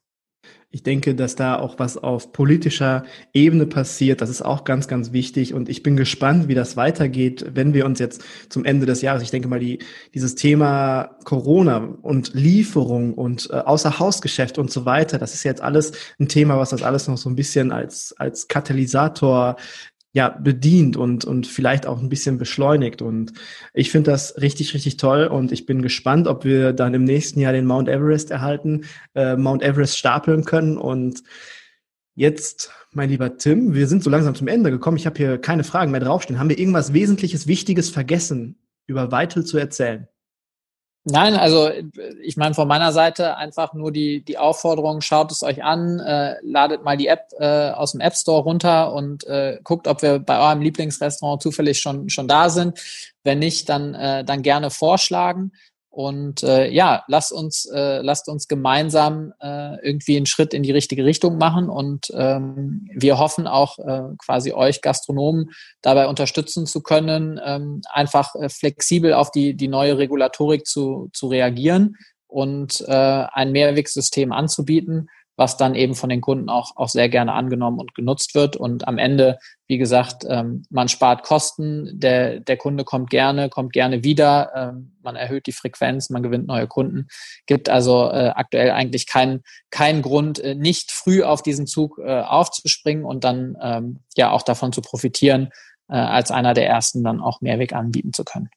Ich denke, dass da auch was auf politischer Ebene passiert. Das ist auch ganz, ganz wichtig. Und ich bin gespannt, wie das weitergeht, wenn wir uns jetzt zum Ende des Jahres, ich denke mal, die, dieses Thema Corona und Lieferung und äh, Außerhausgeschäft und so weiter, das ist jetzt alles ein Thema, was das alles noch so ein bisschen als, als Katalysator ja, bedient und, und vielleicht auch ein bisschen beschleunigt. Und ich finde das richtig, richtig toll und ich bin gespannt, ob wir dann im nächsten Jahr den Mount Everest erhalten, äh, Mount Everest stapeln können. Und jetzt, mein lieber Tim, wir sind so langsam zum Ende gekommen. Ich habe hier keine Fragen mehr draufstehen. Haben wir irgendwas Wesentliches, Wichtiges vergessen, über Weitel zu erzählen? Nein, also ich meine von meiner Seite einfach nur die, die Aufforderung, schaut es euch an, äh, ladet mal die App äh, aus dem App Store runter und äh, guckt, ob wir bei eurem Lieblingsrestaurant zufällig schon, schon da sind. Wenn nicht, dann, äh, dann gerne vorschlagen. Und äh, ja, lasst uns, äh, lasst uns gemeinsam äh, irgendwie einen Schritt in die richtige Richtung machen. Und ähm, wir hoffen auch äh, quasi euch Gastronomen dabei unterstützen zu können, ähm, einfach äh, flexibel auf die, die neue Regulatorik zu, zu reagieren und äh, ein Mehrwegsystem anzubieten, was dann eben von den Kunden auch, auch sehr gerne angenommen und genutzt wird. Und am Ende, wie gesagt, ähm, man spart Kosten, der, der Kunde kommt gerne, kommt gerne wieder, ähm, man erhöht die Frequenz, man gewinnt neue Kunden. Gibt also äh, aktuell eigentlich keinen keinen Grund, äh, nicht früh auf diesen Zug äh, aufzuspringen und dann ähm, ja auch davon zu profitieren, äh, als einer der ersten dann auch Mehrweg anbieten zu können.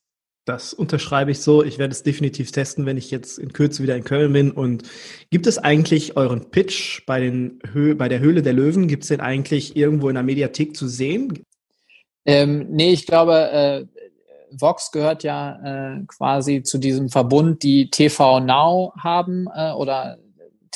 Das unterschreibe ich so. Ich werde es definitiv testen, wenn ich jetzt in Kürze wieder in Köln bin. Und gibt es eigentlich euren Pitch bei, den Hö bei der Höhle der Löwen? Gibt es den eigentlich irgendwo in der Mediathek zu sehen? Ähm, nee, ich glaube, äh, Vox gehört ja äh, quasi zu diesem Verbund, die TV Now haben äh, oder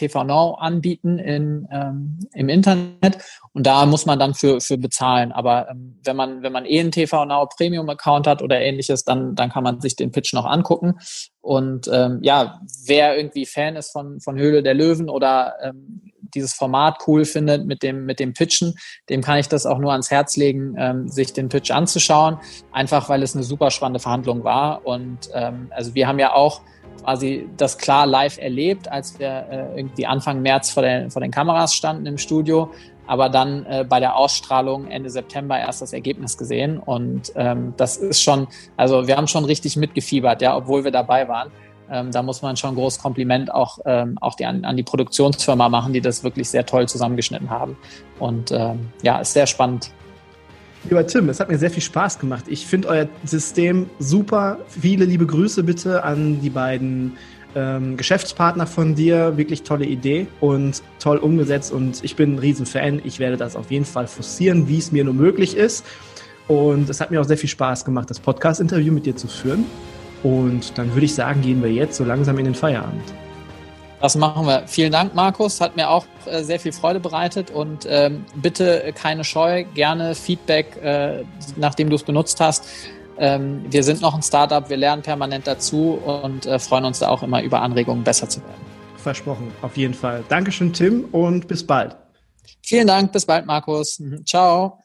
TV Now anbieten in, ähm, im Internet und da muss man dann für, für bezahlen. Aber ähm, wenn man, wenn man eh einen TV Now Premium Account hat oder ähnliches, dann, dann kann man sich den Pitch noch angucken. Und ähm, ja, wer irgendwie Fan ist von, von Höhle der Löwen oder ähm, dieses Format cool findet mit dem, mit dem Pitchen, dem kann ich das auch nur ans Herz legen, ähm, sich den Pitch anzuschauen. Einfach weil es eine super spannende Verhandlung war. Und ähm, also wir haben ja auch quasi das klar live erlebt, als wir äh, irgendwie Anfang März vor, der, vor den Kameras standen im Studio, aber dann äh, bei der Ausstrahlung Ende September erst das Ergebnis gesehen. Und ähm, das ist schon, also wir haben schon richtig mitgefiebert, ja, obwohl wir dabei waren. Ähm, da muss man schon ein großes Kompliment auch, ähm, auch die, an, an die Produktionsfirma machen, die das wirklich sehr toll zusammengeschnitten haben. Und ähm, ja, ist sehr spannend. Lieber Tim, es hat mir sehr viel Spaß gemacht. Ich finde euer System super. Viele liebe Grüße bitte an die beiden ähm, Geschäftspartner von dir. Wirklich tolle Idee und toll umgesetzt. Und ich bin ein Riesenfan. Ich werde das auf jeden Fall forcieren, wie es mir nur möglich ist. Und es hat mir auch sehr viel Spaß gemacht, das Podcast-Interview mit dir zu führen. Und dann würde ich sagen, gehen wir jetzt so langsam in den Feierabend. Das machen wir. Vielen Dank, Markus. Hat mir auch äh, sehr viel Freude bereitet und ähm, bitte keine Scheu, gerne Feedback, äh, nachdem du es benutzt hast. Ähm, wir sind noch ein Startup, wir lernen permanent dazu und äh, freuen uns da auch immer über Anregungen, besser zu werden. Versprochen, auf jeden Fall. Dankeschön, Tim, und bis bald. Vielen Dank, bis bald, Markus. Ciao.